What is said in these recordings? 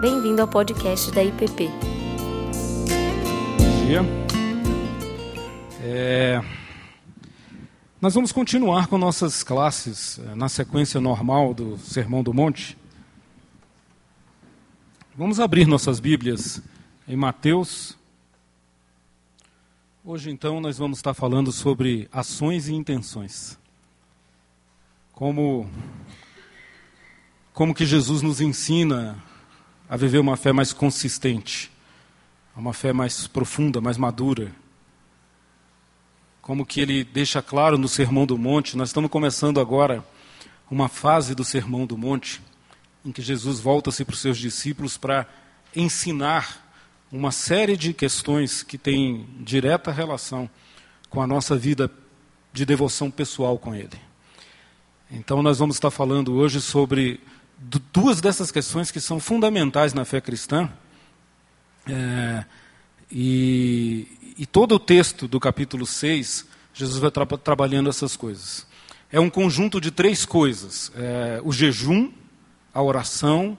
Bem-vindo ao podcast da IPP. Bom dia. É, nós vamos continuar com nossas classes é, na sequência normal do Sermão do Monte. Vamos abrir nossas Bíblias em Mateus. Hoje, então, nós vamos estar falando sobre ações e intenções. Como, como que Jesus nos ensina a viver uma fé mais consistente, uma fé mais profunda, mais madura. Como que ele deixa claro no Sermão do Monte, nós estamos começando agora uma fase do Sermão do Monte, em que Jesus volta-se para os seus discípulos para ensinar uma série de questões que têm direta relação com a nossa vida de devoção pessoal com Ele. Então, nós vamos estar falando hoje sobre duas dessas questões que são fundamentais na fé cristã. É, e, e, todo o texto do capítulo 6, Jesus vai tra trabalhando essas coisas. É um conjunto de três coisas: é, o jejum, a oração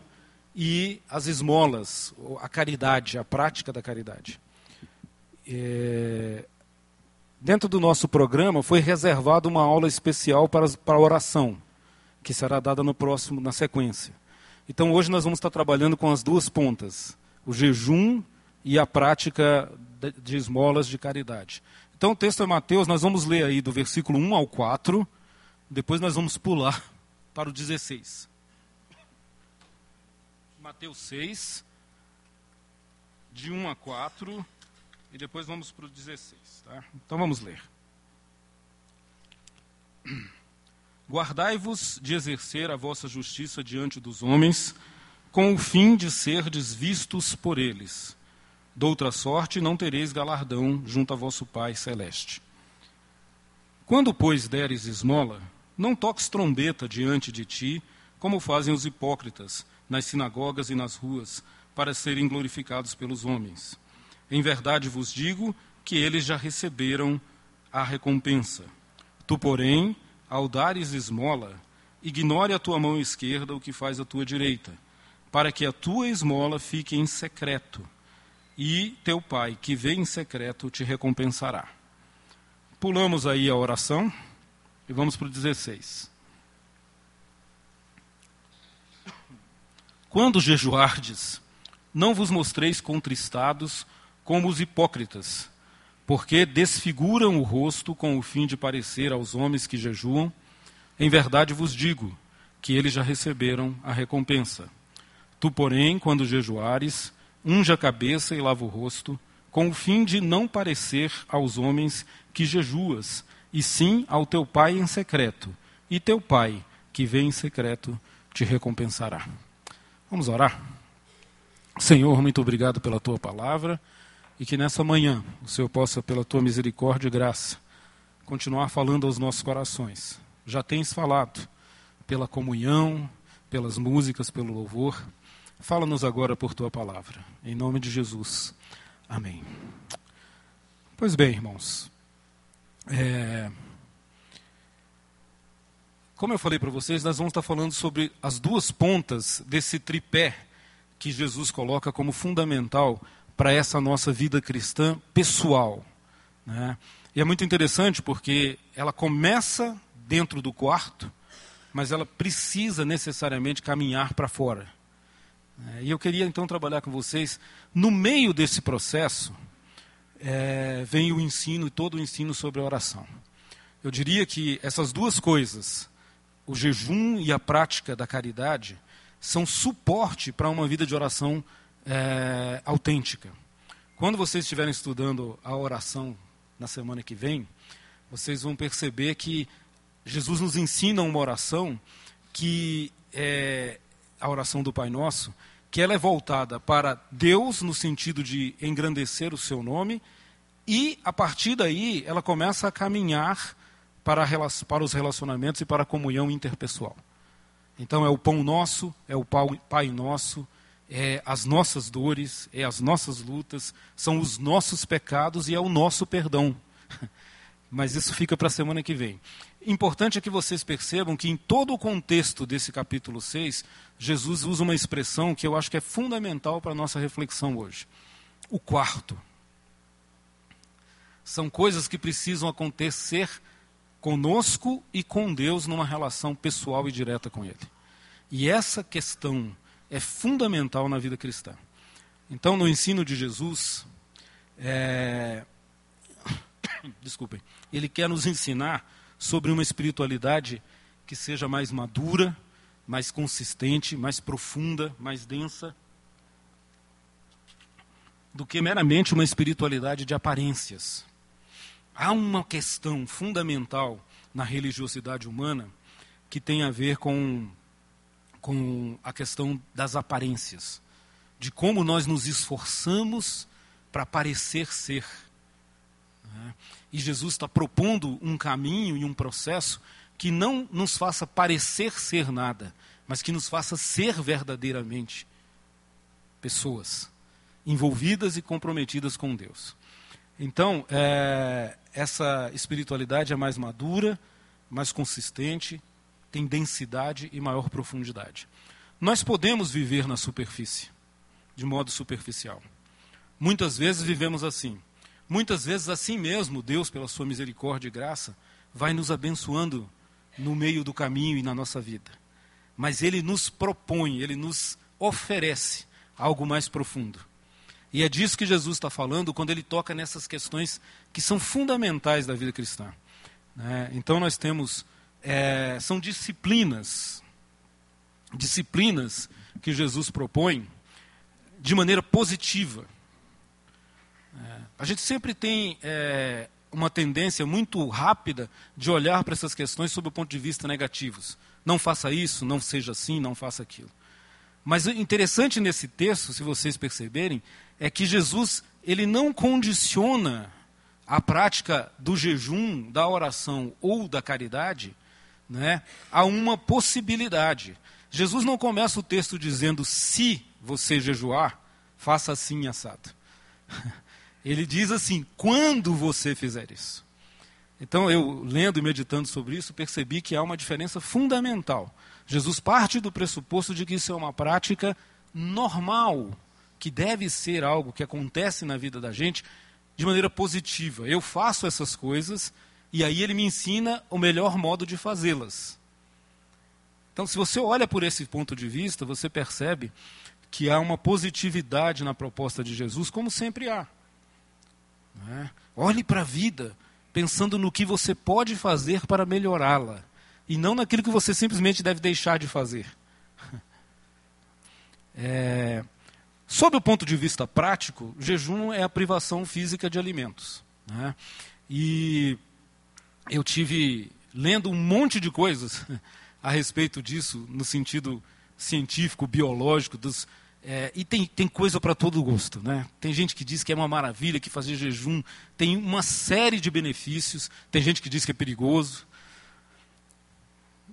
e as esmolas, a caridade, a prática da caridade. É, dentro do nosso programa foi reservada uma aula especial para, para a oração que será dada no próximo, na sequência. Então hoje nós vamos estar trabalhando com as duas pontas, o jejum e a prática de esmolas de caridade. Então o texto é Mateus, nós vamos ler aí do versículo 1 ao 4, depois nós vamos pular para o 16. Mateus 6, de 1 a 4, e depois vamos para o 16. Tá? Então vamos ler. Guardai-vos de exercer a vossa justiça diante dos homens, com o fim de serdes vistos por eles. Doutra sorte, não tereis galardão junto a vosso Pai celeste. Quando, pois, deres esmola, não toques trombeta diante de ti, como fazem os hipócritas nas sinagogas e nas ruas, para serem glorificados pelos homens. Em verdade vos digo que eles já receberam a recompensa. Tu, porém, ao dares esmola, ignore a tua mão esquerda o que faz a tua direita, para que a tua esmola fique em secreto, e teu pai, que vê em secreto, te recompensará. Pulamos aí a oração e vamos para o 16. Quando jejuardes, não vos mostreis contristados como os hipócritas, porque desfiguram o rosto com o fim de parecer aos homens que jejuam. Em verdade vos digo que eles já receberam a recompensa. Tu, porém, quando jejuares, unja a cabeça e lava o rosto, com o fim de não parecer aos homens que jejuas, e sim ao teu pai em secreto. E teu pai, que vem em secreto, te recompensará. Vamos orar? Senhor, muito obrigado pela tua palavra e que nessa manhã o Senhor possa, pela tua misericórdia e graça, continuar falando aos nossos corações. Já tens falado pela comunhão, pelas músicas, pelo louvor. Fala-nos agora por tua palavra. Em nome de Jesus. Amém. Pois bem, irmãos. É... Como eu falei para vocês, nós vamos estar falando sobre as duas pontas desse tripé que Jesus coloca como fundamental para essa nossa vida cristã pessoal. Né? E é muito interessante porque ela começa dentro do quarto, mas ela precisa necessariamente caminhar para fora. É, e eu queria então trabalhar com vocês, no meio desse processo, é, vem o ensino e todo o ensino sobre a oração. Eu diria que essas duas coisas, o jejum e a prática da caridade, são suporte para uma vida de oração é, autêntica. Quando vocês estiverem estudando a oração na semana que vem, vocês vão perceber que Jesus nos ensina uma oração que é a oração do Pai Nosso, que ela é voltada para Deus no sentido de engrandecer o seu nome, e a partir daí ela começa a caminhar para, para os relacionamentos e para a comunhão interpessoal. Então é o pão nosso, é o Pai Nosso, é as nossas dores, é as nossas lutas, são os nossos pecados e é o nosso perdão. Mas isso fica para a semana que vem. Importante é que vocês percebam que em todo o contexto desse capítulo 6, Jesus usa uma expressão que eu acho que é fundamental para a nossa reflexão hoje. O quarto. São coisas que precisam acontecer conosco e com Deus numa relação pessoal e direta com Ele. E essa questão é fundamental na vida cristã. Então, no ensino de Jesus, é... desculpem, ele quer nos ensinar sobre uma espiritualidade que seja mais madura, mais consistente, mais profunda, mais densa, do que meramente uma espiritualidade de aparências. Há uma questão fundamental na religiosidade humana que tem a ver com, com a questão das aparências, de como nós nos esforçamos para parecer ser. Né? E Jesus está propondo um caminho e um processo que não nos faça parecer ser nada, mas que nos faça ser verdadeiramente pessoas envolvidas e comprometidas com Deus. Então, é, essa espiritualidade é mais madura, mais consistente, tem densidade e maior profundidade. Nós podemos viver na superfície, de modo superficial. Muitas vezes vivemos assim. Muitas vezes, assim mesmo, Deus, pela sua misericórdia e graça, vai nos abençoando no meio do caminho e na nossa vida. Mas Ele nos propõe, Ele nos oferece algo mais profundo. E é disso que Jesus está falando quando ele toca nessas questões que são fundamentais da vida cristã. Né? Então nós temos, é, são disciplinas, disciplinas que Jesus propõe de maneira positiva. É, a gente sempre tem é, uma tendência muito rápida de olhar para essas questões sob o ponto de vista negativos. Não faça isso, não seja assim, não faça aquilo. Mas o interessante nesse texto, se vocês perceberem, é que Jesus ele não condiciona a prática do jejum, da oração ou da caridade né, a uma possibilidade. Jesus não começa o texto dizendo se você jejuar, faça assim assado. Ele diz assim, quando você fizer isso. Então, eu lendo e meditando sobre isso, percebi que há uma diferença fundamental. Jesus parte do pressuposto de que isso é uma prática normal que deve ser algo que acontece na vida da gente de maneira positiva. Eu faço essas coisas e aí ele me ensina o melhor modo de fazê-las. Então, se você olha por esse ponto de vista, você percebe que há uma positividade na proposta de Jesus, como sempre há. É? Olhe para a vida pensando no que você pode fazer para melhorá-la e não naquilo que você simplesmente deve deixar de fazer. É, Sob o ponto de vista prático, jejum é a privação física de alimentos. Né? E eu tive lendo um monte de coisas a respeito disso, no sentido científico, biológico, dos, é, e tem, tem coisa para todo gosto. Né? Tem gente que diz que é uma maravilha, que fazer jejum tem uma série de benefícios, tem gente que diz que é perigoso.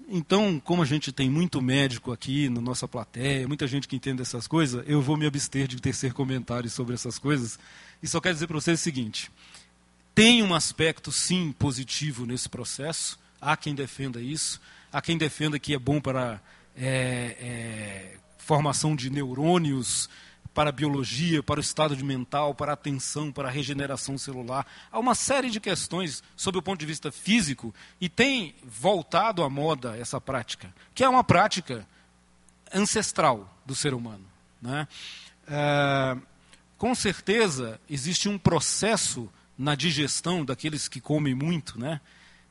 Então, como a gente tem muito médico aqui na nossa plateia, muita gente que entende essas coisas, eu vou me abster de tecer comentários sobre essas coisas. E só quero dizer para vocês o seguinte: tem um aspecto, sim, positivo nesse processo. Há quem defenda isso. Há quem defenda que é bom para é, é, formação de neurônios, para a biologia, para o estado de mental, para a atenção, para a regeneração celular. Há uma série de questões sob o ponto de vista físico e tem voltado à moda essa prática, que é uma prática ancestral do ser humano. Né? É, com certeza existe um processo na digestão daqueles que comem muito, né?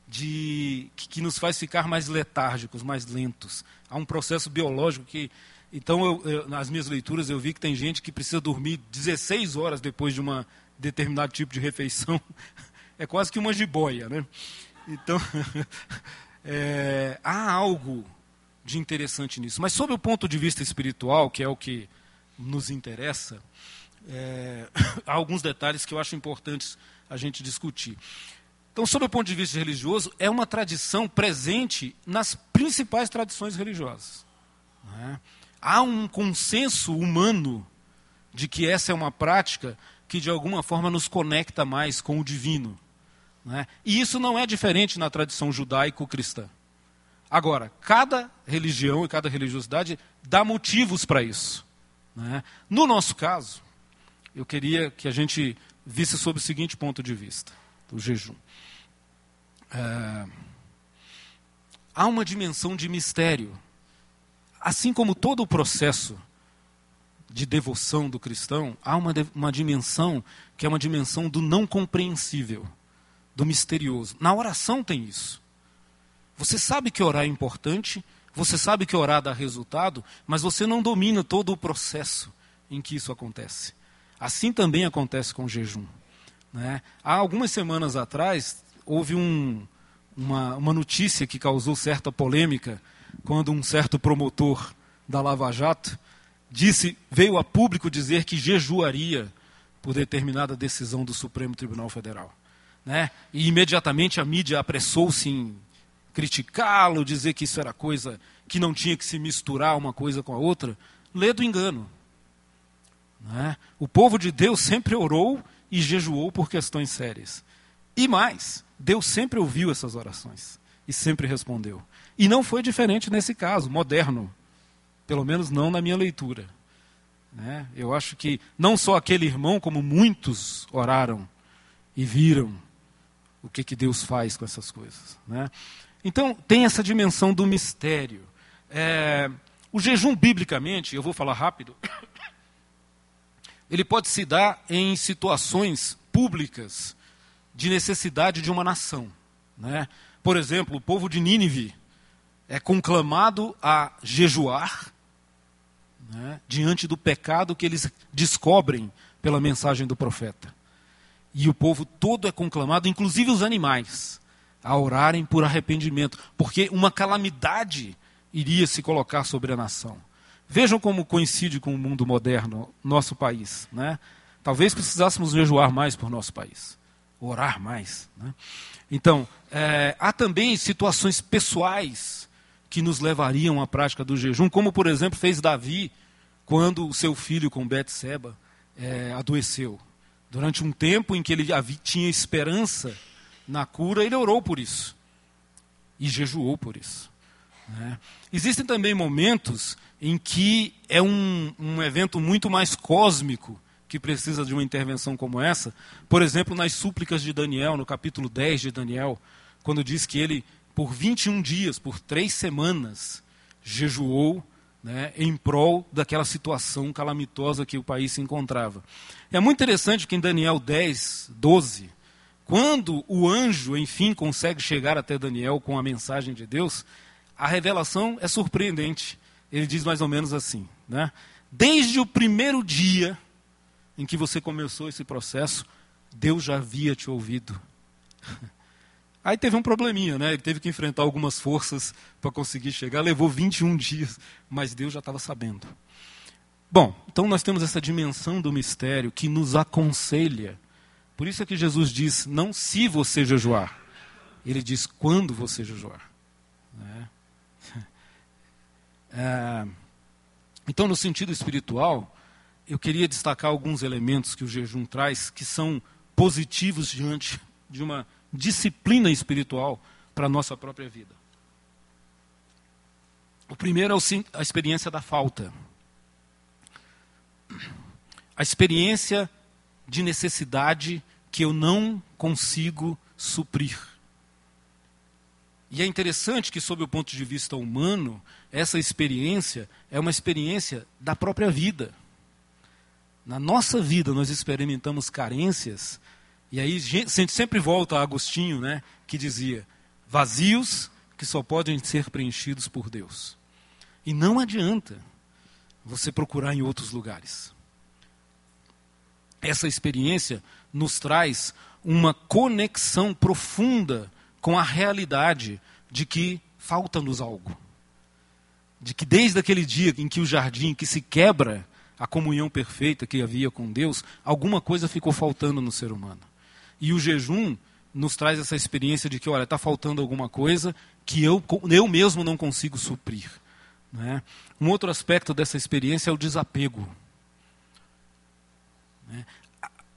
De, que, que nos faz ficar mais letárgicos, mais lentos. Há um processo biológico que então, eu, eu, nas minhas leituras, eu vi que tem gente que precisa dormir 16 horas depois de um determinado tipo de refeição. É quase que uma jiboia, né? Então, é, há algo de interessante nisso. Mas, sob o ponto de vista espiritual, que é o que nos interessa, é, há alguns detalhes que eu acho importantes a gente discutir. Então, sob o ponto de vista religioso, é uma tradição presente nas principais tradições religiosas. Não é? há um consenso humano de que essa é uma prática que de alguma forma nos conecta mais com o divino. Né? E isso não é diferente na tradição judaico-cristã. Agora, cada religião e cada religiosidade dá motivos para isso. Né? No nosso caso, eu queria que a gente visse sob o seguinte ponto de vista: o jejum. É, há uma dimensão de mistério. Assim como todo o processo de devoção do cristão, há uma, uma dimensão que é uma dimensão do não compreensível, do misterioso. Na oração tem isso. Você sabe que orar é importante, você sabe que orar dá resultado, mas você não domina todo o processo em que isso acontece. Assim também acontece com o jejum. Né? Há algumas semanas atrás, houve um, uma, uma notícia que causou certa polêmica, quando um certo promotor da Lava Jato disse, veio a público dizer que jejuaria por determinada decisão do Supremo Tribunal Federal. Né? E imediatamente a mídia apressou-se em criticá-lo, dizer que isso era coisa que não tinha que se misturar uma coisa com a outra. Lê do engano. Né? O povo de Deus sempre orou e jejuou por questões sérias. E mais, Deus sempre ouviu essas orações e sempre respondeu. E não foi diferente nesse caso, moderno. Pelo menos não na minha leitura. Né? Eu acho que não só aquele irmão, como muitos oraram e viram o que, que Deus faz com essas coisas. Né? Então, tem essa dimensão do mistério. É, o jejum, biblicamente, eu vou falar rápido, ele pode se dar em situações públicas de necessidade de uma nação. Né? Por exemplo, o povo de Nínive é conclamado a jejuar né, diante do pecado que eles descobrem pela mensagem do profeta. E o povo todo é conclamado, inclusive os animais, a orarem por arrependimento, porque uma calamidade iria se colocar sobre a nação. Vejam como coincide com o mundo moderno, nosso país. Né? Talvez precisássemos jejuar mais por nosso país orar mais. Né? Então, é, há também situações pessoais que nos levariam à prática do jejum, como, por exemplo, fez Davi quando o seu filho com Betseba é, adoeceu. Durante um tempo em que ele tinha esperança na cura, ele orou por isso e jejuou por isso. Né? Existem também momentos em que é um, um evento muito mais cósmico que precisa de uma intervenção como essa, por exemplo, nas súplicas de Daniel, no capítulo 10 de Daniel, quando diz que ele, por 21 dias, por três semanas, jejuou né, em prol daquela situação calamitosa que o país se encontrava. É muito interessante que em Daniel 10, 12, quando o anjo, enfim, consegue chegar até Daniel com a mensagem de Deus, a revelação é surpreendente. Ele diz mais ou menos assim: né? Desde o primeiro dia em que você começou esse processo, Deus já havia te ouvido. Aí teve um probleminha, né? Ele teve que enfrentar algumas forças para conseguir chegar. Levou 21 dias, mas Deus já estava sabendo. Bom, então nós temos essa dimensão do mistério que nos aconselha. Por isso é que Jesus diz: não se você jejuar. Ele diz quando você jejuar. Né? É, então, no sentido espiritual, eu queria destacar alguns elementos que o jejum traz que são positivos diante de uma disciplina espiritual para a nossa própria vida. O primeiro é a experiência da falta. A experiência de necessidade que eu não consigo suprir. E é interessante que, sob o ponto de vista humano, essa experiência é uma experiência da própria vida na nossa vida nós experimentamos carências, e aí a gente sempre volta a Agostinho, né, que dizia: vazios que só podem ser preenchidos por Deus. E não adianta você procurar em outros lugares. Essa experiência nos traz uma conexão profunda com a realidade de que falta-nos algo. De que desde aquele dia em que o jardim que se quebra, a comunhão perfeita que havia com Deus, alguma coisa ficou faltando no ser humano. E o jejum nos traz essa experiência de que, olha, está faltando alguma coisa que eu, eu mesmo não consigo suprir. Né? Um outro aspecto dessa experiência é o desapego. Né?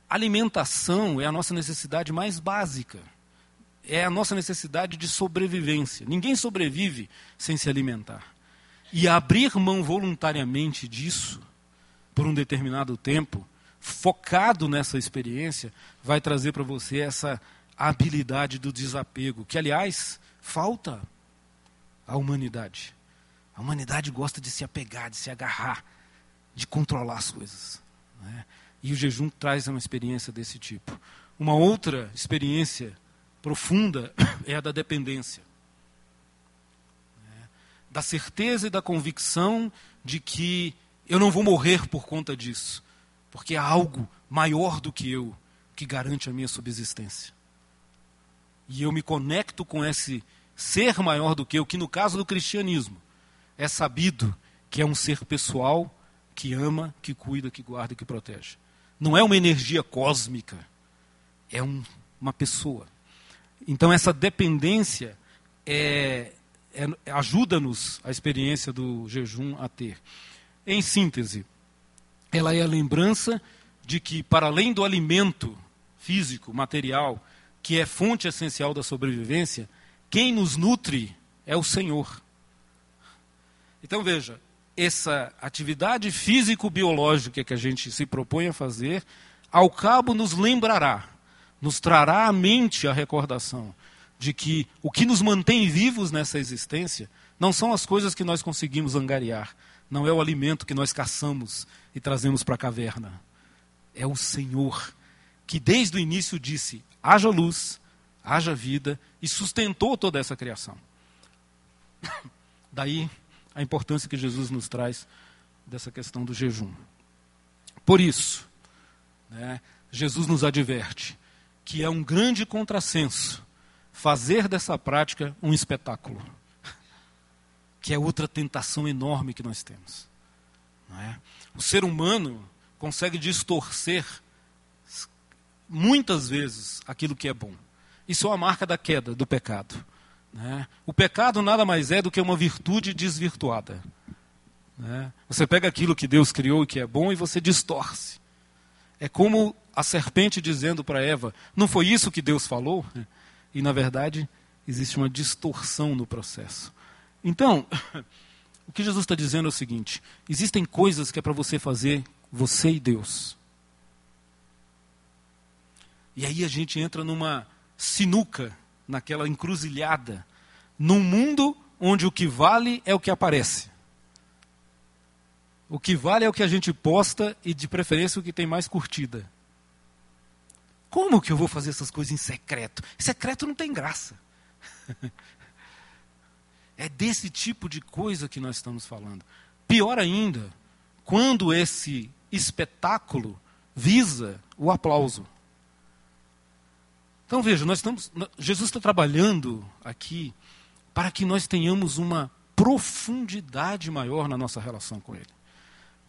Alimentação é a nossa necessidade mais básica. É a nossa necessidade de sobrevivência. Ninguém sobrevive sem se alimentar. E abrir mão voluntariamente disso, por um determinado tempo, focado nessa experiência, vai trazer para você essa habilidade do desapego, que, aliás, falta à humanidade. A humanidade gosta de se apegar, de se agarrar, de controlar as coisas. Né? E o jejum traz uma experiência desse tipo. Uma outra experiência profunda é a da dependência. Né? Da certeza e da convicção de que eu não vou morrer por conta disso, porque há algo maior do que eu que garante a minha subsistência. E eu me conecto com esse ser maior do que eu, que no caso do cristianismo é sabido que é um ser pessoal que ama, que cuida, que guarda que protege. Não é uma energia cósmica, é um, uma pessoa. Então essa dependência é, é, ajuda-nos a experiência do jejum a ter. Em síntese, ela é a lembrança de que, para além do alimento físico, material, que é fonte essencial da sobrevivência, quem nos nutre é o Senhor. Então veja, essa atividade físico-biológica que a gente se propõe a fazer, ao cabo nos lembrará, nos trará à mente a recordação de que o que nos mantém vivos nessa existência não são as coisas que nós conseguimos angariar, não é o alimento que nós caçamos e trazemos para a caverna. É o Senhor que desde o início disse: haja luz, haja vida e sustentou toda essa criação. Daí a importância que Jesus nos traz dessa questão do jejum. Por isso, né, Jesus nos adverte que é um grande contrassenso fazer dessa prática um espetáculo que é outra tentação enorme que nós temos. É? O ser humano consegue distorcer muitas vezes aquilo que é bom. Isso é uma marca da queda, do pecado. Né? O pecado nada mais é do que uma virtude desvirtuada. Né? Você pega aquilo que Deus criou e que é bom e você distorce. É como a serpente dizendo para Eva: Não foi isso que Deus falou? E na verdade existe uma distorção no processo. Então, o que Jesus está dizendo é o seguinte: existem coisas que é para você fazer, você e Deus. E aí a gente entra numa sinuca, naquela encruzilhada, num mundo onde o que vale é o que aparece. O que vale é o que a gente posta e, de preferência, o que tem mais curtida. Como que eu vou fazer essas coisas em secreto? Secreto não tem graça. É desse tipo de coisa que nós estamos falando. Pior ainda, quando esse espetáculo visa o aplauso. Então veja, nós estamos, Jesus está trabalhando aqui para que nós tenhamos uma profundidade maior na nossa relação com Ele.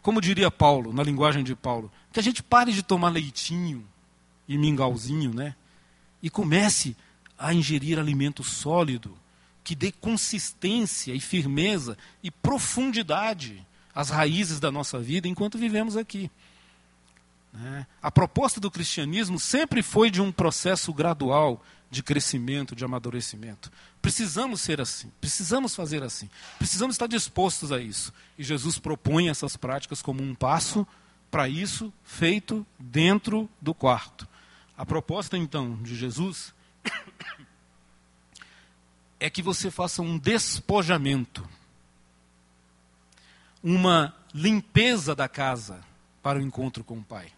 Como diria Paulo, na linguagem de Paulo, que a gente pare de tomar leitinho e mingauzinho, né? E comece a ingerir alimento sólido, que dê consistência e firmeza e profundidade às raízes da nossa vida enquanto vivemos aqui. Né? A proposta do cristianismo sempre foi de um processo gradual de crescimento, de amadurecimento. Precisamos ser assim, precisamos fazer assim, precisamos estar dispostos a isso. E Jesus propõe essas práticas como um passo para isso feito dentro do quarto. A proposta então de Jesus é que você faça um despojamento, uma limpeza da casa para o encontro com o Pai.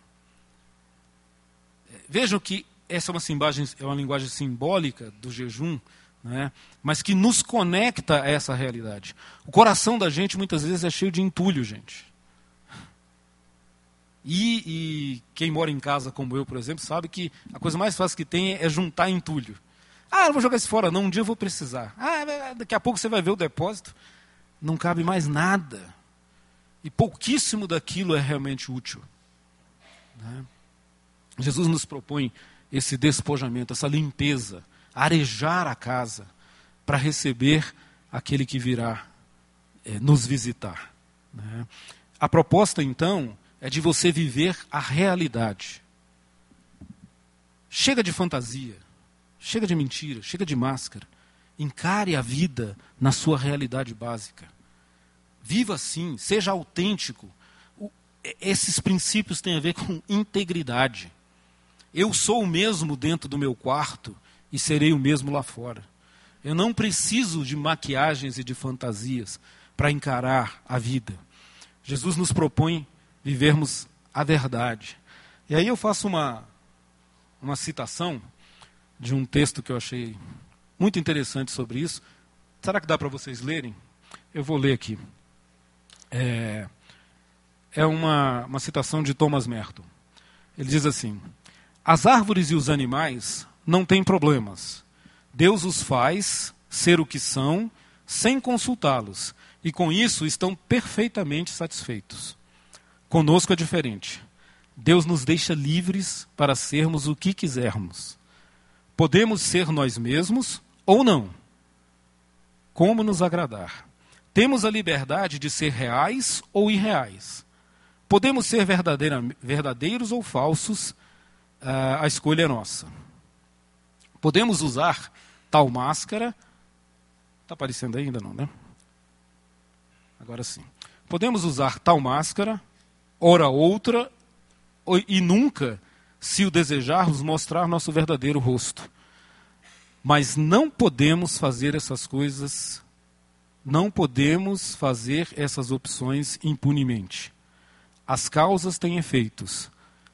Vejam que essa é uma, linguagem, é uma linguagem simbólica do jejum, né? mas que nos conecta a essa realidade. O coração da gente muitas vezes é cheio de entulho, gente. E, e, quem mora em casa como eu, por exemplo, sabe que a coisa mais fácil que tem é juntar entulho. Ah, não vou jogar isso fora, não, um dia eu vou precisar. Ah, é, é, daqui a pouco você vai ver o depósito. Não cabe mais nada. E pouquíssimo daquilo é realmente útil. Né? Jesus nos propõe esse despojamento, essa limpeza, arejar a casa para receber aquele que virá é, nos visitar. Né? A proposta, então, é de você viver a realidade. Chega de fantasia. Chega de mentira, chega de máscara. Encare a vida na sua realidade básica. Viva assim, seja autêntico. O, esses princípios têm a ver com integridade. Eu sou o mesmo dentro do meu quarto e serei o mesmo lá fora. Eu não preciso de maquiagens e de fantasias para encarar a vida. Jesus nos propõe vivermos a verdade. E aí eu faço uma, uma citação de um texto que eu achei muito interessante sobre isso. Será que dá para vocês lerem? Eu vou ler aqui. É, é uma, uma citação de Thomas Merton. Ele diz assim: As árvores e os animais não têm problemas. Deus os faz ser o que são sem consultá-los, e com isso estão perfeitamente satisfeitos. Conosco é diferente. Deus nos deixa livres para sermos o que quisermos. Podemos ser nós mesmos ou não. Como nos agradar. Temos a liberdade de ser reais ou irreais. Podemos ser verdadeiros ou falsos, a escolha é nossa. Podemos usar tal máscara. Está aparecendo ainda, não, né? Agora sim. Podemos usar tal máscara, ora outra, e nunca, se o desejarmos, mostrar nosso verdadeiro rosto. Mas não podemos fazer essas coisas, não podemos fazer essas opções impunemente. As causas têm efeitos.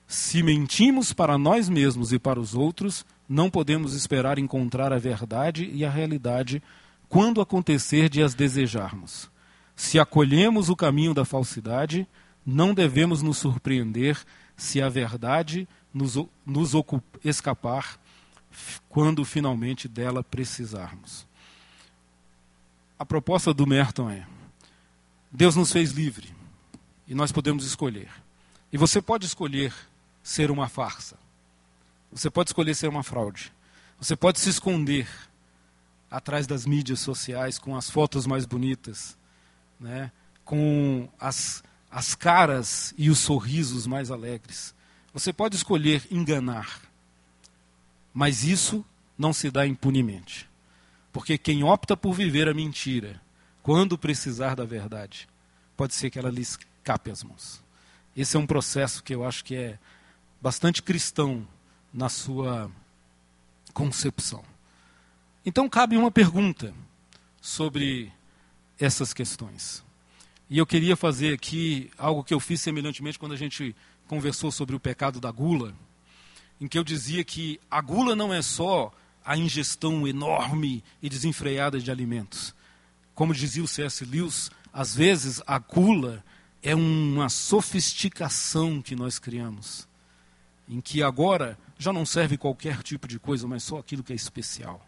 Se mentimos para nós mesmos e para os outros, não podemos esperar encontrar a verdade e a realidade quando acontecer de as desejarmos. Se acolhemos o caminho da falsidade, não devemos nos surpreender se a verdade nos, nos escapar quando finalmente dela precisarmos. A proposta do Merton é: Deus nos fez livre e nós podemos escolher. E você pode escolher ser uma farsa. Você pode escolher ser uma fraude. Você pode se esconder atrás das mídias sociais com as fotos mais bonitas, né? com as as caras e os sorrisos mais alegres. Você pode escolher enganar, mas isso não se dá impunemente. Porque quem opta por viver a mentira, quando precisar da verdade, pode ser que ela lhe escape às mãos. Esse é um processo que eu acho que é bastante cristão na sua concepção. Então cabe uma pergunta sobre essas questões. E eu queria fazer aqui algo que eu fiz semelhantemente quando a gente conversou sobre o pecado da gula, em que eu dizia que a gula não é só a ingestão enorme e desenfreada de alimentos. Como dizia o C.S. Lewis, às vezes a gula é uma sofisticação que nós criamos, em que agora já não serve qualquer tipo de coisa, mas só aquilo que é especial.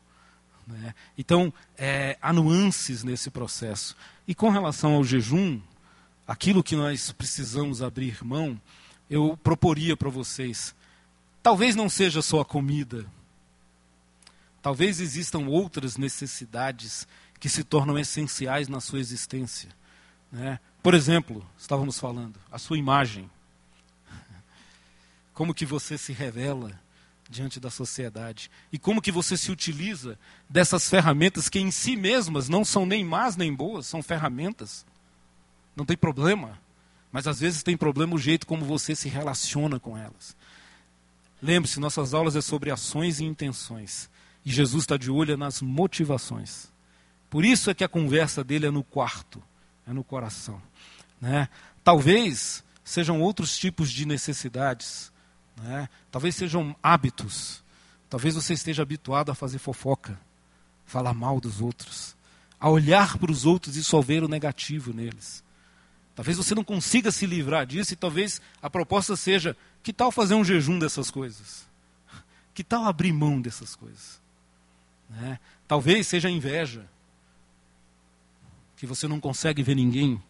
Né? Então, é, há nuances nesse processo. E com relação ao jejum, aquilo que nós precisamos abrir mão, eu proporia para vocês. Talvez não seja só a comida. Talvez existam outras necessidades que se tornam essenciais na sua existência. Né? Por exemplo, estávamos falando, a sua imagem. Como que você se revela diante da sociedade. E como que você se utiliza dessas ferramentas que em si mesmas não são nem más nem boas, são ferramentas. Não tem problema. Mas às vezes tem problema o jeito como você se relaciona com elas. Lembre-se, nossas aulas é sobre ações e intenções. E Jesus está de olho nas motivações. Por isso é que a conversa dele é no quarto, é no coração. Né? Talvez sejam outros tipos de necessidades né? Talvez sejam hábitos. Talvez você esteja habituado a fazer fofoca, falar mal dos outros, a olhar para os outros e só ver o negativo neles. Talvez você não consiga se livrar disso e talvez a proposta seja: que tal fazer um jejum dessas coisas? Que tal abrir mão dessas coisas? Né? Talvez seja inveja, que você não consegue ver ninguém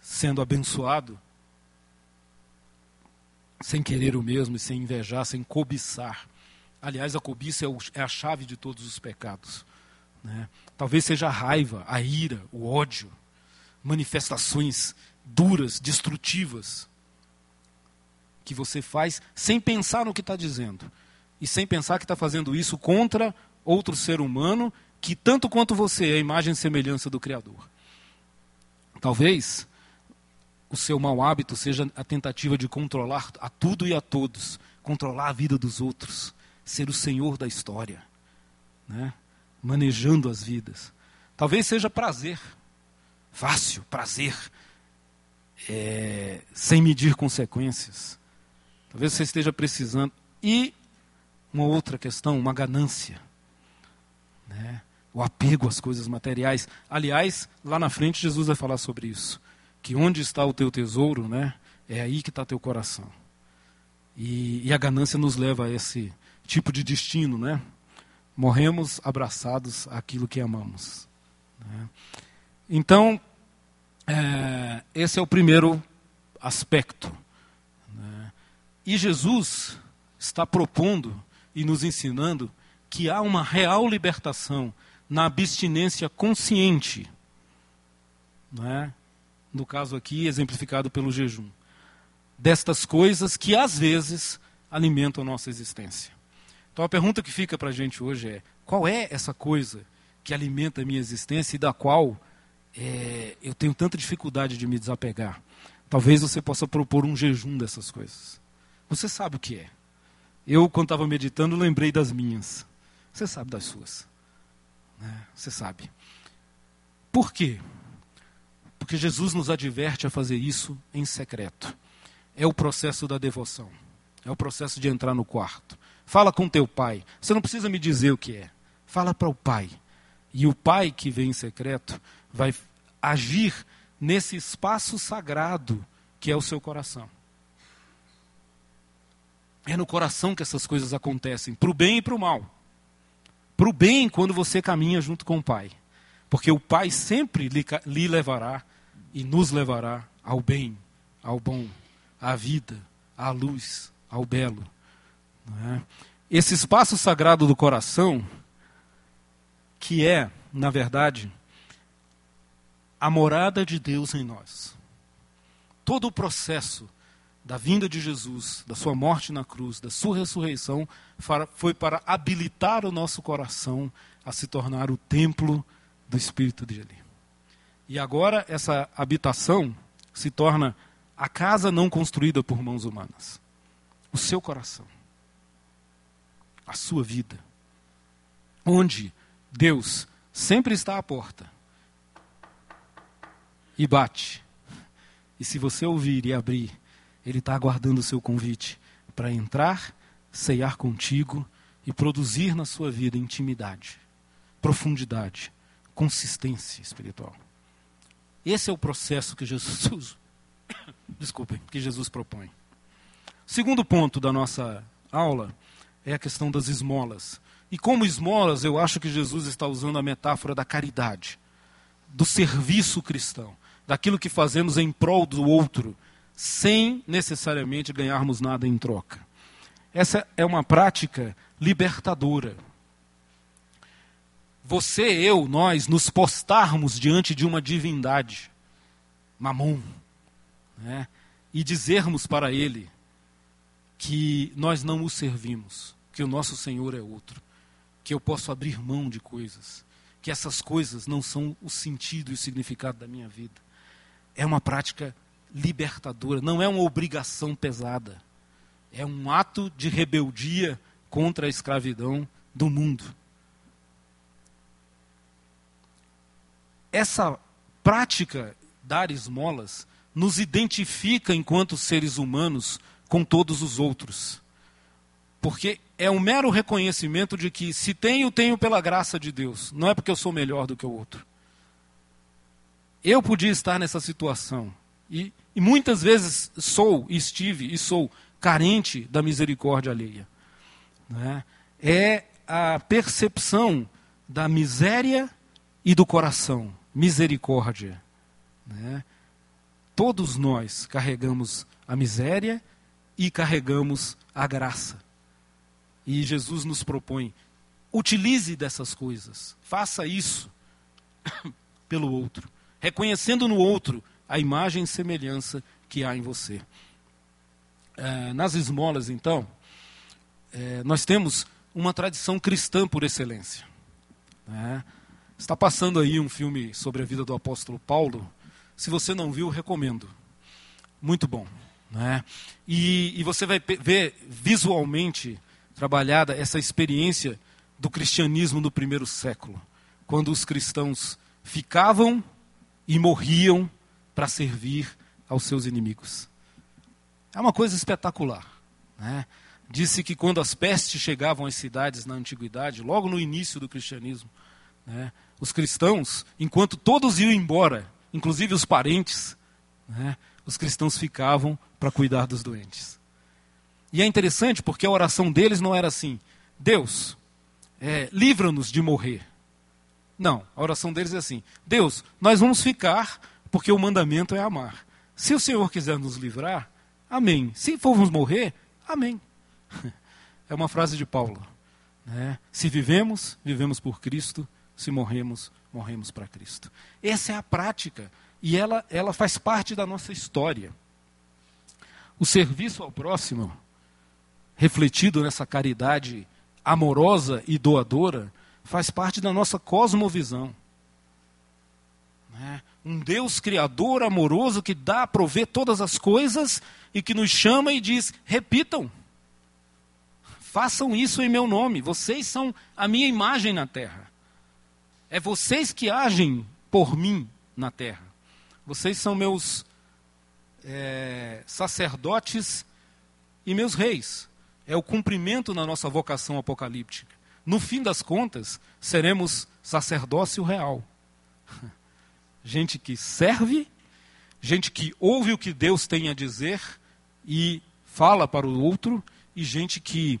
sendo abençoado sem querer o mesmo e sem invejar, sem cobiçar. Aliás, a cobiça é, é a chave de todos os pecados. Né? Talvez seja a raiva, a ira, o ódio, manifestações duras, destrutivas, que você faz sem pensar no que está dizendo. e sem pensar que está fazendo isso contra outro ser humano que, tanto quanto você, é a imagem e semelhança do Criador. Talvez o seu mau hábito seja a tentativa de controlar a tudo e a todos, controlar a vida dos outros, ser o senhor da história, né? manejando as vidas. Talvez seja prazer, fácil, prazer, é, sem medir consequências. Talvez você esteja precisando. E uma outra questão, uma ganância. Né? O apego às coisas materiais. Aliás, lá na frente Jesus vai falar sobre isso. Que onde está o teu tesouro, né? É aí que está teu coração. E, e, a ganância nos leva a esse tipo de destino, né? Morremos abraçados àquilo que amamos. Né? Então, é, esse é o primeiro aspecto. Né? E Jesus está propondo e nos ensinando que há uma real libertação na abstinência consciente. Né? No caso aqui, exemplificado pelo jejum. Destas coisas que às vezes alimentam a nossa existência. Então a pergunta que fica para a gente hoje é: qual é essa coisa que alimenta a minha existência e da qual é, eu tenho tanta dificuldade de me desapegar. Talvez você possa propor um jejum dessas coisas. Você sabe o que é. Eu, quando estava meditando, lembrei das minhas. Você sabe das suas. Né? Você sabe. Por quê? Porque Jesus nos adverte a fazer isso em secreto. É o processo da devoção. É o processo de entrar no quarto. Fala com teu pai. Você não precisa me dizer o que é. Fala para o pai. E o pai que vem em secreto vai agir nesse espaço sagrado que é o seu coração. É no coração que essas coisas acontecem, para o bem e para o mal. Para o bem, quando você caminha junto com o Pai. Porque o Pai sempre lhe, lhe levará e nos levará ao bem, ao bom, à vida, à luz, ao belo. É? Esse espaço sagrado do coração, que é, na verdade, a morada de Deus em nós. Todo o processo da vinda de Jesus, da sua morte na cruz, da sua ressurreição, foi para habilitar o nosso coração a se tornar o templo do Espírito de ali. E agora essa habitação se torna a casa não construída por mãos humanas. O seu coração. A sua vida. Onde Deus sempre está à porta e bate. E se você ouvir e abrir, ele está aguardando o seu convite para entrar, ceiar contigo e produzir na sua vida intimidade, profundidade, consistência espiritual. Esse é o processo que Jesus, desculpem, que Jesus propõe. Segundo ponto da nossa aula é a questão das esmolas. E como esmolas, eu acho que Jesus está usando a metáfora da caridade, do serviço cristão daquilo que fazemos em prol do outro, sem necessariamente ganharmos nada em troca. Essa é uma prática libertadora. Você, eu, nós nos postarmos diante de uma divindade, Mamon, né, e dizermos para ele que nós não o servimos, que o nosso Senhor é outro, que eu posso abrir mão de coisas, que essas coisas não são o sentido e o significado da minha vida é uma prática libertadora, não é uma obrigação pesada. É um ato de rebeldia contra a escravidão do mundo. Essa prática dar esmolas nos identifica enquanto seres humanos com todos os outros. Porque é um mero reconhecimento de que se tenho, tenho pela graça de Deus, não é porque eu sou melhor do que o outro. Eu podia estar nessa situação. E, e muitas vezes sou, estive e sou carente da misericórdia alheia. Né? É a percepção da miséria e do coração. Misericórdia. Né? Todos nós carregamos a miséria e carregamos a graça. E Jesus nos propõe: utilize dessas coisas, faça isso pelo outro reconhecendo no outro a imagem e semelhança que há em você. É, nas esmolas, então, é, nós temos uma tradição cristã por excelência. Né? Está passando aí um filme sobre a vida do apóstolo Paulo. Se você não viu, recomendo. Muito bom. Né? E, e você vai ver visualmente trabalhada essa experiência do cristianismo no primeiro século, quando os cristãos ficavam e morriam para servir aos seus inimigos. É uma coisa espetacular. Né? Disse que quando as pestes chegavam às cidades na antiguidade, logo no início do cristianismo, né, os cristãos, enquanto todos iam embora, inclusive os parentes, né, os cristãos ficavam para cuidar dos doentes. E é interessante porque a oração deles não era assim: Deus, é, livra-nos de morrer. Não, a oração deles é assim: Deus, nós vamos ficar porque o mandamento é amar. Se o Senhor quiser nos livrar, amém. Se formos morrer, amém. É uma frase de Paulo. Né? Se vivemos, vivemos por Cristo se morremos, morremos para Cristo. Essa é a prática e ela, ela faz parte da nossa história. O serviço ao próximo, refletido nessa caridade amorosa e doadora, faz parte da nossa cosmovisão. Né? Um Deus criador, amoroso, que dá a prover todas as coisas e que nos chama e diz: repitam, façam isso em meu nome, vocês são a minha imagem na terra. É vocês que agem por mim na terra. Vocês são meus é, sacerdotes e meus reis. É o cumprimento na nossa vocação apocalíptica. No fim das contas, seremos sacerdócio real. Gente que serve, gente que ouve o que Deus tem a dizer e fala para o outro, e gente que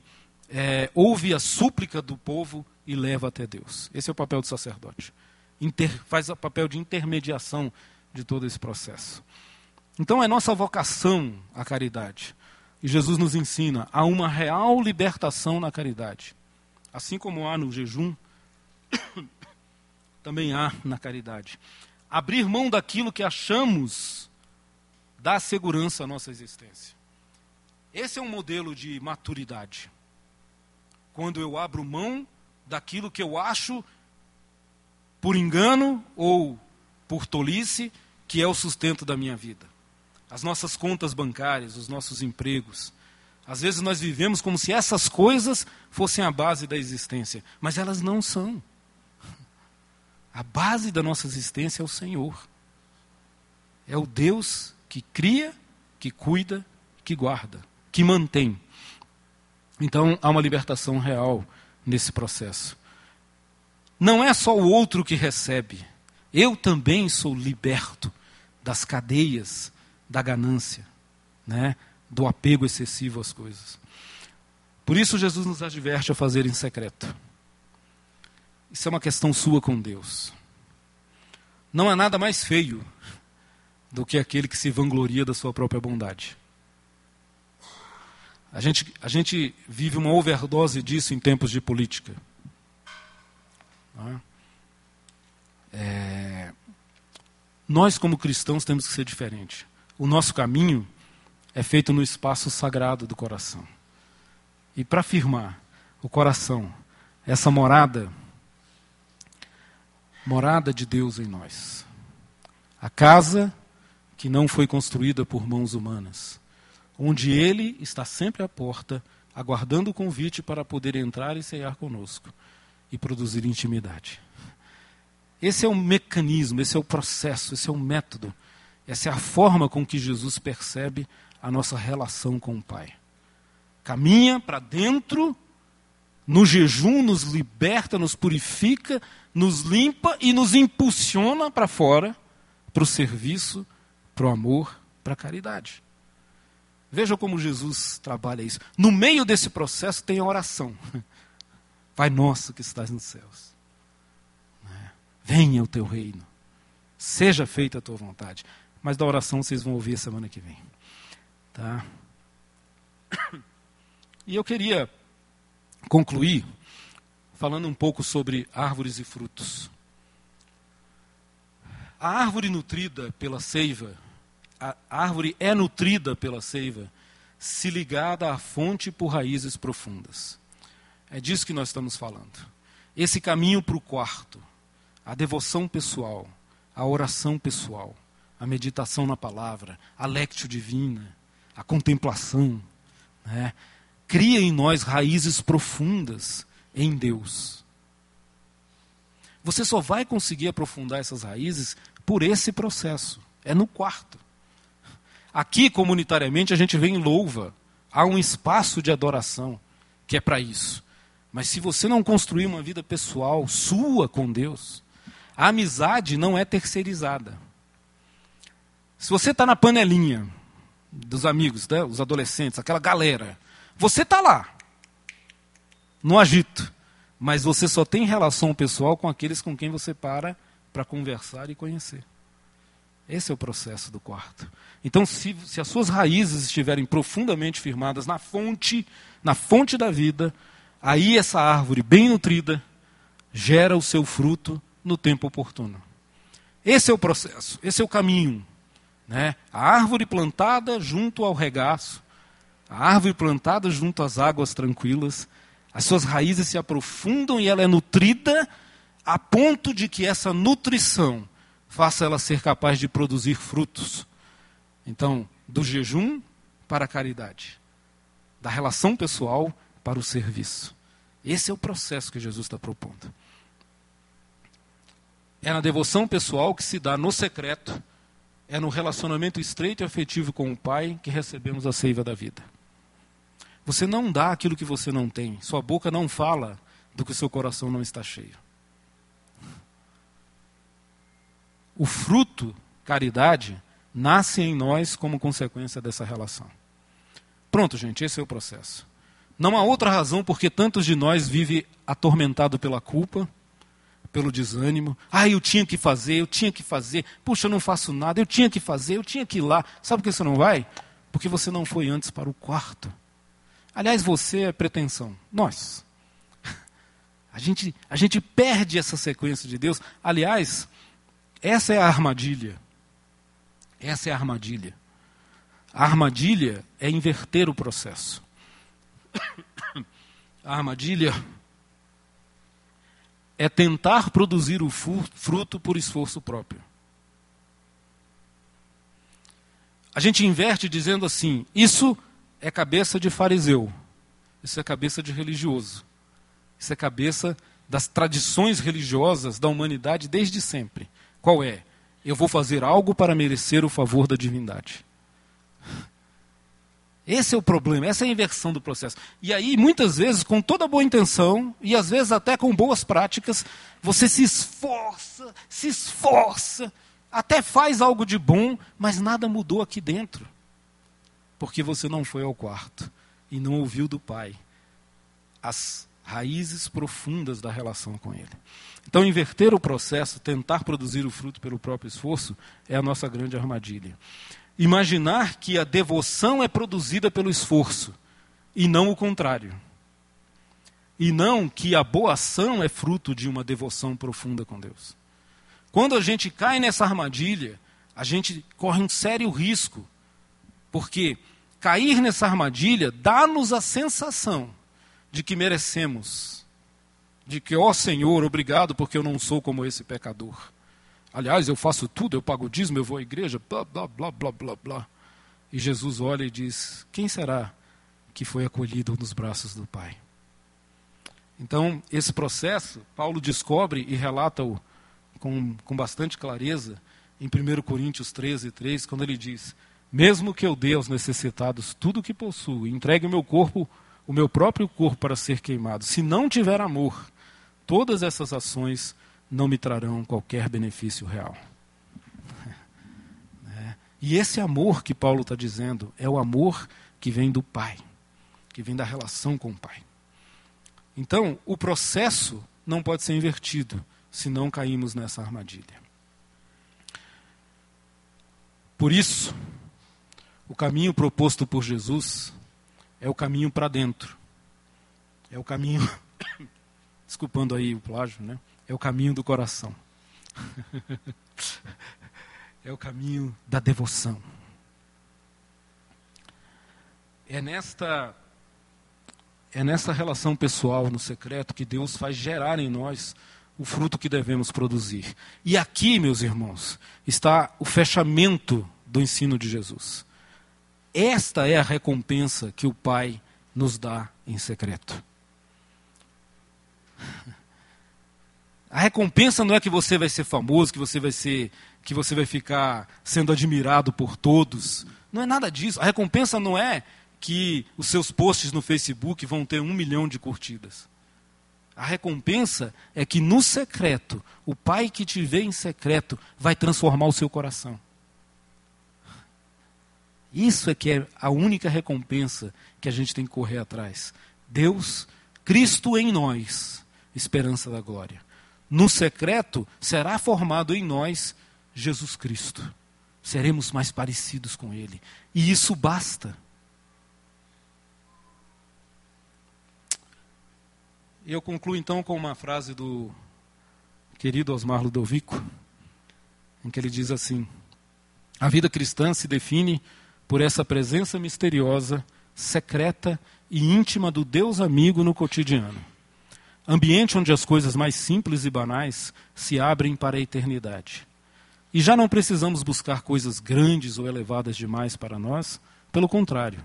é, ouve a súplica do povo e leva até Deus. Esse é o papel do sacerdote. Inter, faz o papel de intermediação de todo esse processo. Então é nossa vocação a caridade. E Jesus nos ensina a uma real libertação na caridade. Assim como há no jejum, também há na caridade. Abrir mão daquilo que achamos dá segurança à nossa existência. Esse é um modelo de maturidade. Quando eu abro mão daquilo que eu acho por engano ou por tolice que é o sustento da minha vida. As nossas contas bancárias, os nossos empregos. Às vezes nós vivemos como se essas coisas fossem a base da existência, mas elas não são. A base da nossa existência é o Senhor. É o Deus que cria, que cuida, que guarda, que mantém. Então há uma libertação real nesse processo. Não é só o outro que recebe, eu também sou liberto das cadeias da ganância, né? do apego excessivo às coisas. Por isso, Jesus nos adverte a fazer em secreto. Isso é uma questão sua com Deus. Não há nada mais feio do que aquele que se vangloria da sua própria bondade. A gente, a gente vive uma overdose disso em tempos de política. É? é, nós, como cristãos, temos que ser diferentes. O nosso caminho é feito no espaço sagrado do coração. E para afirmar o coração, essa morada, morada de Deus em nós. A casa que não foi construída por mãos humanas onde ele está sempre à porta, aguardando o convite para poder entrar e cear conosco e produzir intimidade. Esse é o mecanismo, esse é o processo, esse é o método, essa é a forma com que Jesus percebe a nossa relação com o Pai. Caminha para dentro, no jejum, nos liberta, nos purifica, nos limpa e nos impulsiona para fora, para o serviço, para o amor, para a caridade. Veja como Jesus trabalha isso. No meio desse processo tem a oração. Pai nosso que estás nos céus. Né? Venha o teu reino. Seja feita a tua vontade. Mas da oração vocês vão ouvir semana que vem. Tá? E eu queria concluir falando um pouco sobre árvores e frutos. A árvore nutrida pela seiva a árvore é nutrida pela seiva se ligada à fonte por raízes profundas. É disso que nós estamos falando. Esse caminho para o quarto, a devoção pessoal, a oração pessoal, a meditação na palavra, a lectio divina, a contemplação, né? cria em nós raízes profundas em Deus. Você só vai conseguir aprofundar essas raízes por esse processo. É no quarto. Aqui, comunitariamente, a gente vem em louva. Há um espaço de adoração que é para isso. Mas se você não construir uma vida pessoal sua com Deus, a amizade não é terceirizada. Se você está na panelinha dos amigos, né, os adolescentes, aquela galera, você está lá, no agito, mas você só tem relação pessoal com aqueles com quem você para para conversar e conhecer. Esse é o processo do quarto. Então, se, se as suas raízes estiverem profundamente firmadas na fonte, na fonte da vida, aí essa árvore bem nutrida gera o seu fruto no tempo oportuno. Esse é o processo, esse é o caminho. Né? A árvore plantada junto ao regaço, a árvore plantada junto às águas tranquilas, as suas raízes se aprofundam e ela é nutrida a ponto de que essa nutrição faça ela ser capaz de produzir frutos. Então, do jejum para a caridade, da relação pessoal para o serviço. Esse é o processo que Jesus está propondo. É na devoção pessoal que se dá no secreto, é no relacionamento estreito e afetivo com o Pai que recebemos a seiva da vida. Você não dá aquilo que você não tem, sua boca não fala do que seu coração não está cheio. O fruto, caridade, nasce em nós como consequência dessa relação. Pronto, gente, esse é o processo. Não há outra razão porque tantos de nós vivem atormentado pela culpa, pelo desânimo. Ah, eu tinha que fazer, eu tinha que fazer. Puxa, eu não faço nada, eu tinha que fazer, eu tinha que ir lá. Sabe por que você não vai? Porque você não foi antes para o quarto. Aliás, você é pretensão. Nós. A gente, a gente perde essa sequência de Deus. Aliás, essa é a armadilha. Essa é a armadilha. A armadilha é inverter o processo. A armadilha é tentar produzir o fruto por esforço próprio. A gente inverte dizendo assim: isso é cabeça de fariseu, isso é cabeça de religioso, isso é cabeça das tradições religiosas da humanidade desde sempre. Qual é? Eu vou fazer algo para merecer o favor da divindade. Esse é o problema, essa é a inversão do processo. E aí, muitas vezes, com toda boa intenção, e às vezes até com boas práticas, você se esforça, se esforça, até faz algo de bom, mas nada mudou aqui dentro. Porque você não foi ao quarto e não ouviu do Pai as raízes profundas da relação com Ele. Então, inverter o processo, tentar produzir o fruto pelo próprio esforço, é a nossa grande armadilha. Imaginar que a devoção é produzida pelo esforço e não o contrário. E não que a boa ação é fruto de uma devoção profunda com Deus. Quando a gente cai nessa armadilha, a gente corre um sério risco, porque cair nessa armadilha dá-nos a sensação de que merecemos. De que, ó oh, Senhor, obrigado porque eu não sou como esse pecador. Aliás, eu faço tudo, eu pago dízimo, eu vou à igreja, blá, blá, blá, blá, blá, blá. E Jesus olha e diz: Quem será que foi acolhido nos braços do Pai? Então, esse processo, Paulo descobre e relata-o com, com bastante clareza em 1 Coríntios 13, 3, quando ele diz: Mesmo que eu dê aos necessitados tudo o que possuo, entregue o meu corpo o meu próprio corpo para ser queimado, se não tiver amor, todas essas ações não me trarão qualquer benefício real. É. E esse amor que Paulo está dizendo é o amor que vem do Pai, que vem da relação com o Pai. Então, o processo não pode ser invertido, se não caímos nessa armadilha. Por isso, o caminho proposto por Jesus é o caminho para dentro. É o caminho, desculpando aí o plágio, né? É o caminho do coração. é o caminho da devoção. É nesta é nessa relação pessoal no secreto que Deus faz gerar em nós o fruto que devemos produzir. E aqui, meus irmãos, está o fechamento do ensino de Jesus. Esta é a recompensa que o Pai nos dá em secreto. A recompensa não é que você vai ser famoso, que você vai ser, que você vai ficar sendo admirado por todos. Não é nada disso. A recompensa não é que os seus posts no Facebook vão ter um milhão de curtidas. A recompensa é que no secreto, o pai que te vê em secreto vai transformar o seu coração. Isso é que é a única recompensa que a gente tem que correr atrás. Deus, Cristo em nós, esperança da glória. No secreto será formado em nós Jesus Cristo. Seremos mais parecidos com Ele. E isso basta. Eu concluo então com uma frase do querido Osmar Ludovico, em que ele diz assim: A vida cristã se define por essa presença misteriosa, secreta e íntima do Deus amigo no cotidiano. Ambiente onde as coisas mais simples e banais se abrem para a eternidade. E já não precisamos buscar coisas grandes ou elevadas demais para nós, pelo contrário.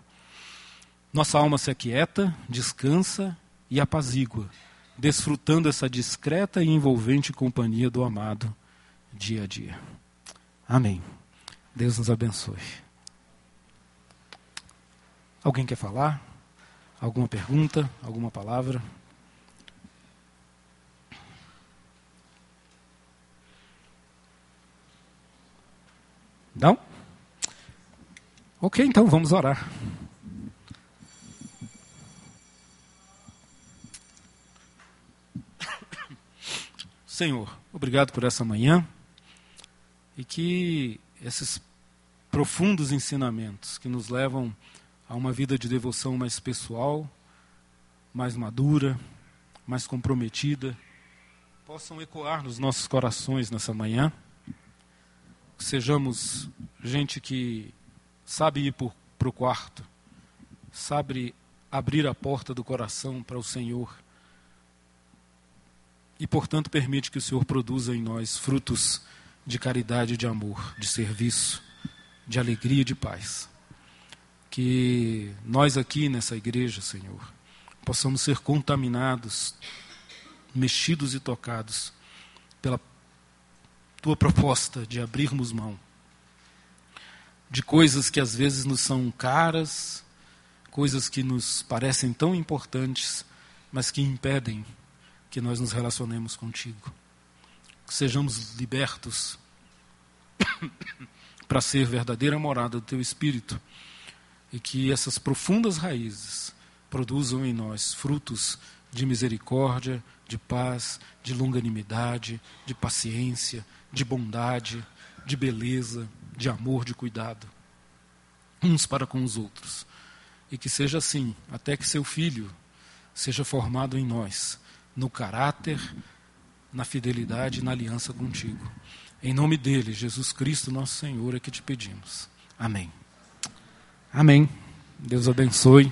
Nossa alma se aquieta, descansa e apazigua, desfrutando essa discreta e envolvente companhia do amado dia a dia. Amém. Deus nos abençoe. Alguém quer falar? Alguma pergunta? Alguma palavra? Não? Ok, então vamos orar. Senhor, obrigado por essa manhã e que esses profundos ensinamentos que nos levam a uma vida de devoção mais pessoal, mais madura, mais comprometida, possam ecoar nos nossos corações nessa manhã sejamos gente que sabe ir para o quarto, sabe abrir a porta do coração para o Senhor e, portanto, permite que o Senhor produza em nós frutos de caridade, de amor, de serviço, de alegria e de paz. Que nós aqui nessa igreja, Senhor, possamos ser contaminados, mexidos e tocados pela tua proposta de abrirmos mão de coisas que às vezes nos são caras, coisas que nos parecem tão importantes, mas que impedem que nós nos relacionemos contigo. Que sejamos libertos para ser verdadeira morada do teu espírito e que essas profundas raízes produzam em nós frutos de misericórdia, de paz, de longanimidade, de paciência, de bondade, de beleza, de amor, de cuidado, uns para com os outros. E que seja assim, até que seu filho seja formado em nós, no caráter, na fidelidade e na aliança contigo. Em nome dele, Jesus Cristo, nosso Senhor, é que te pedimos. Amém. Amém. Deus abençoe.